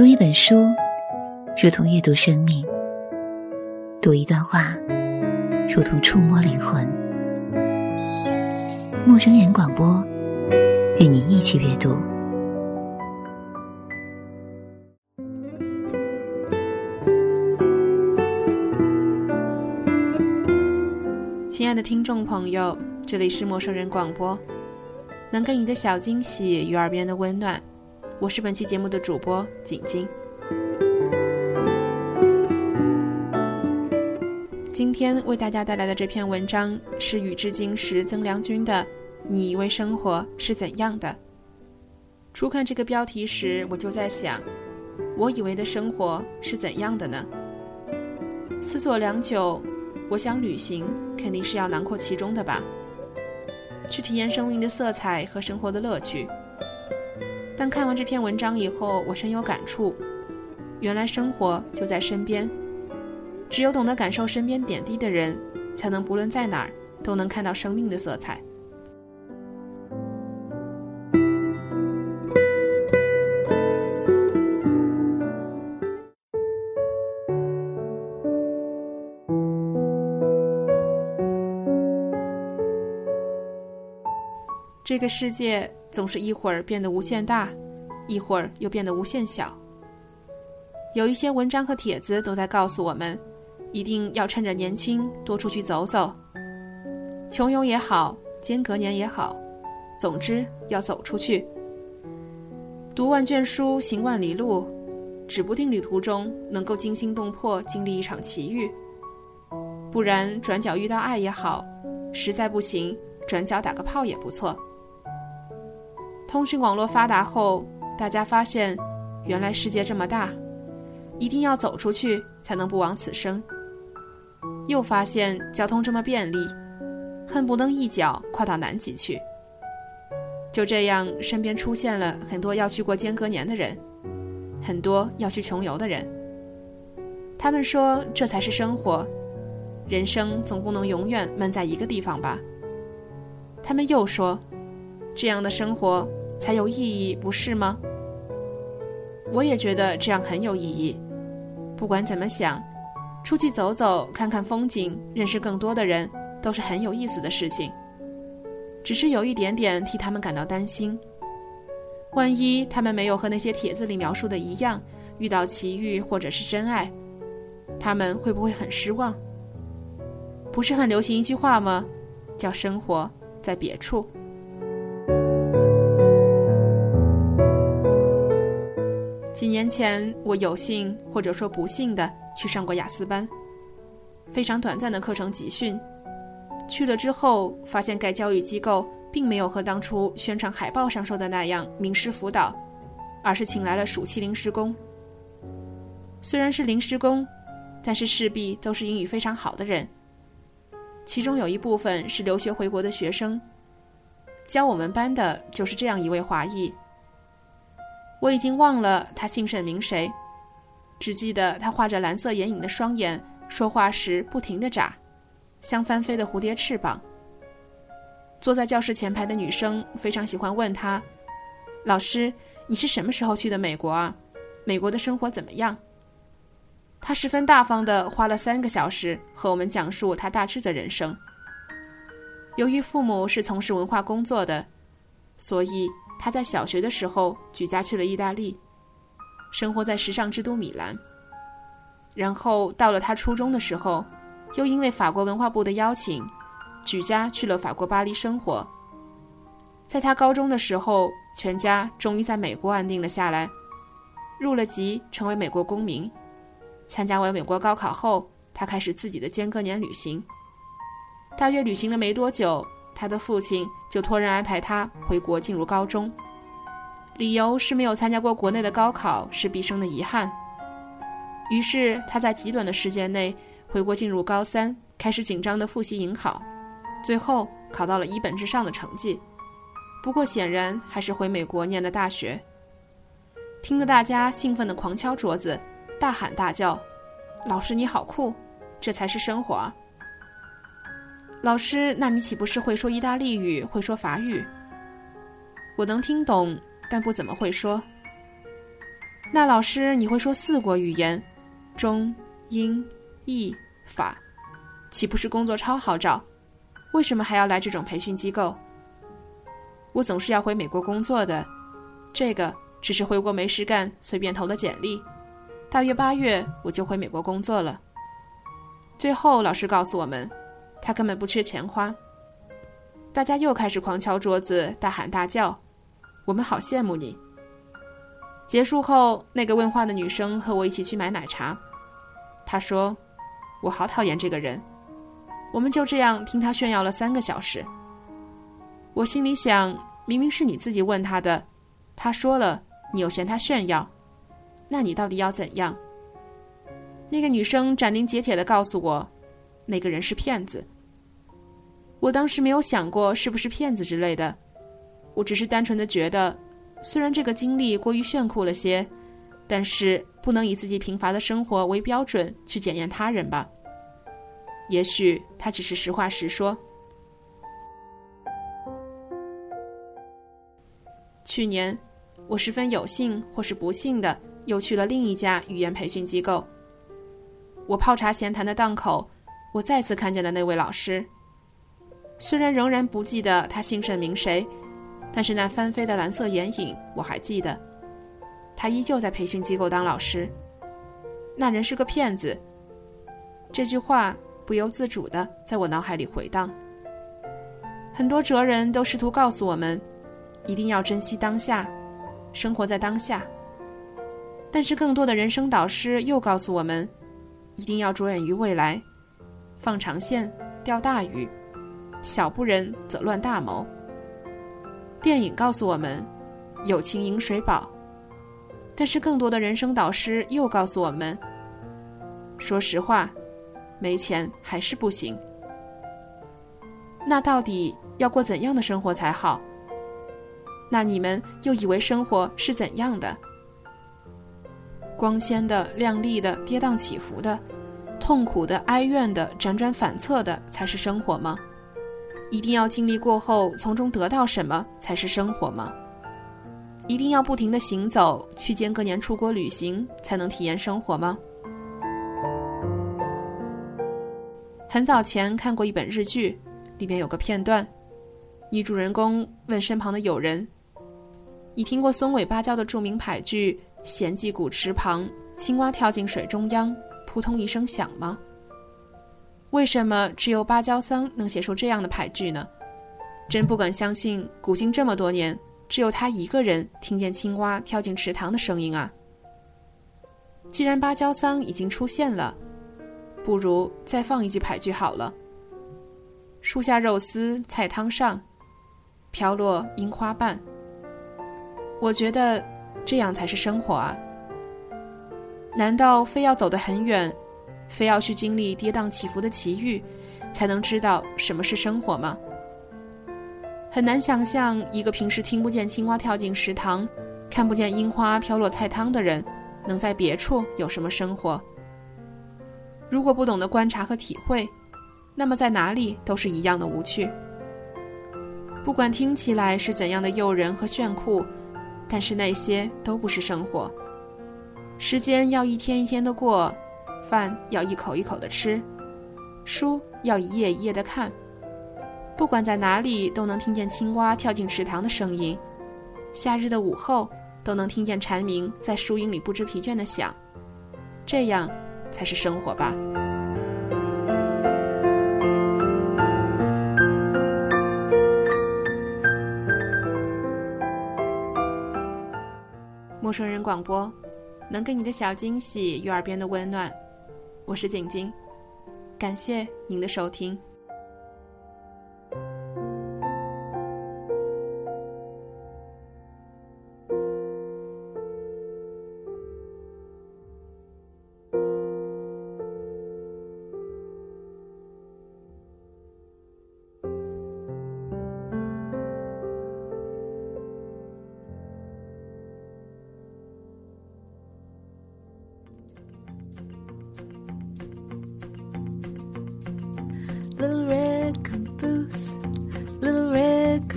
读一本书，如同阅读生命；读一段话，如同触摸灵魂。陌生人广播，与你一起阅读。亲爱的听众朋友，这里是陌生人广播，能给你的小惊喜与耳边的温暖。我是本期节目的主播景晶。今天为大家带来的这篇文章是宇智金时曾良君的《你以为生活是怎样的》。初看这个标题时，我就在想，我以为的生活是怎样的呢？思索良久，我想旅行肯定是要囊括其中的吧，去体验生命的色彩和生活的乐趣。但看完这篇文章以后，我深有感触。原来生活就在身边，只有懂得感受身边点滴的人，才能不论在哪儿都能看到生命的色彩。这个世界总是一会儿变得无限大，一会儿又变得无限小。有一些文章和帖子都在告诉我们，一定要趁着年轻多出去走走。穷游也好，间隔年也好，总之要走出去。读万卷书，行万里路，指不定旅途中能够惊心动魄经历一场奇遇。不然转角遇到爱也好，实在不行转角打个炮也不错。通讯网络发达后，大家发现，原来世界这么大，一定要走出去才能不枉此生。又发现交通这么便利，恨不能一脚跨到南极去。就这样，身边出现了很多要去过间隔年的人，很多要去穷游的人。他们说，这才是生活，人生总不能永远闷在一个地方吧。他们又说，这样的生活。才有意义，不是吗？我也觉得这样很有意义。不管怎么想，出去走走，看看风景，认识更多的人，都是很有意思的事情。只是有一点点替他们感到担心：万一他们没有和那些帖子里描述的一样，遇到奇遇或者是真爱，他们会不会很失望？不是很流行一句话吗？叫“生活在别处”。几年前，我有幸或者说不幸的去上过雅思班，非常短暂的课程集训。去了之后，发现该教育机构并没有和当初宣传海报上说的那样名师辅导，而是请来了暑期临时工。虽然是临时工，但是势必都是英语非常好的人。其中有一部分是留学回国的学生，教我们班的就是这样一位华裔。我已经忘了他姓甚名谁，只记得他画着蓝色眼影的双眼，说话时不停地眨，像翻飞的蝴蝶翅膀。坐在教室前排的女生非常喜欢问他：“老师，你是什么时候去的美国啊？美国的生活怎么样？”他十分大方地花了三个小时和我们讲述他大致的人生。由于父母是从事文化工作的，所以。他在小学的时候举家去了意大利，生活在时尚之都米兰。然后到了他初中的时候，又因为法国文化部的邀请，举家去了法国巴黎生活。在他高中的时候，全家终于在美国安定了下来，入了籍，成为美国公民。参加完美国高考后，他开始自己的间隔年旅行。大约旅行了没多久。他的父亲就托人安排他回国进入高中，理由是没有参加过国内的高考是毕生的遗憾。于是他在极短的时间内回国进入高三，开始紧张的复习迎考，最后考到了一本之上的成绩。不过显然还是回美国念了大学。听得大家兴奋的狂敲桌子，大喊大叫：“老师你好酷！这才是生活！”！”老师，那你岂不是会说意大利语，会说法语？我能听懂，但不怎么会说。那老师，你会说四国语言，中、英、意、法，岂不是工作超好找？为什么还要来这种培训机构？我总是要回美国工作的，这个只是回国没事干，随便投的简历。大约八月我就回美国工作了。最后老师告诉我们，他根本不缺钱花。大家又开始狂敲桌子，大喊大叫，我们好羡慕你。结束后，那个问话的女生和我一起去买奶茶。她说：“我好讨厌这个人。”我们就这样听他炫耀了三个小时。我心里想，明明是你自己问他的，他说了，你又嫌他炫耀，那你到底要怎样？那个女生斩钉截铁地告诉我，那个人是骗子。我当时没有想过是不是骗子之类的，我只是单纯的觉得。虽然这个经历过于炫酷了些，但是不能以自己贫乏的生活为标准去检验他人吧。也许他只是实话实说。去年，我十分有幸或是不幸的又去了另一家语言培训机构。我泡茶闲谈的档口，我再次看见了那位老师。虽然仍然不记得他姓甚名谁。但是那翻飞的蓝色眼影我还记得，他依旧在培训机构当老师。那人是个骗子。这句话不由自主的在我脑海里回荡。很多哲人都试图告诉我们，一定要珍惜当下，生活在当下。但是更多的人生导师又告诉我们，一定要着眼于未来，放长线钓大鱼，小不忍则乱大谋。电影告诉我们，友情饮水饱。但是更多的人生导师又告诉我们，说实话，没钱还是不行。那到底要过怎样的生活才好？那你们又以为生活是怎样的？光鲜的、亮丽的、跌宕起伏的、痛苦的、哀怨的、辗转反侧的，才是生活吗？一定要经历过后，从中得到什么才是生活吗？一定要不停的行走，去间隔年出国旅行，才能体验生活吗？很早前看过一本日剧，里面有个片段，女主人公问身旁的友人：“你听过松尾芭蕉的著名俳句‘闲寂古池旁，青蛙跳进水中央，扑通一声响’吗？”为什么只有芭蕉桑能写出这样的牌句呢？真不敢相信，古今这么多年，只有他一个人听见青蛙跳进池塘的声音啊！既然芭蕉桑已经出现了，不如再放一句牌句好了：“树下肉丝菜汤上，飘落樱花瓣。”我觉得这样才是生活啊！难道非要走得很远？非要去经历跌宕起伏的奇遇，才能知道什么是生活吗？很难想象一个平时听不见青蛙跳进池塘，看不见樱花飘落菜汤的人，能在别处有什么生活。如果不懂得观察和体会，那么在哪里都是一样的无趣。不管听起来是怎样的诱人和炫酷，但是那些都不是生活。时间要一天一天的过。饭要一口一口的吃，书要一页一页的看。不管在哪里，都能听见青蛙跳进池塘的声音；夏日的午后，都能听见蝉鸣在树荫里不知疲倦的响。这样，才是生活吧。陌生人广播，能给你的小惊喜与耳边的温暖。我是景晶，感谢您的收听。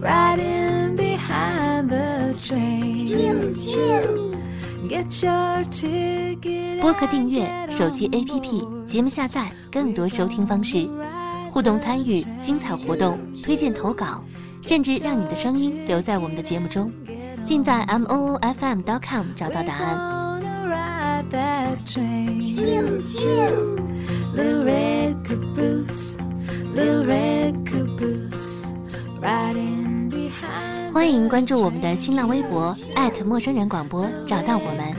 riding behind the train. Get your ticket. 播客订阅、手机 APP、节目下载，更多收听方式，互动参与、精彩活动、推荐投稿，甚至让你的声音留在我们的节目中，尽在 m o o f m dot com 找到答案。Gonna ride that. Little red caboose, little red caboose, riding behind 欢迎关注我们的新浪微博@陌生人广播，找到我们。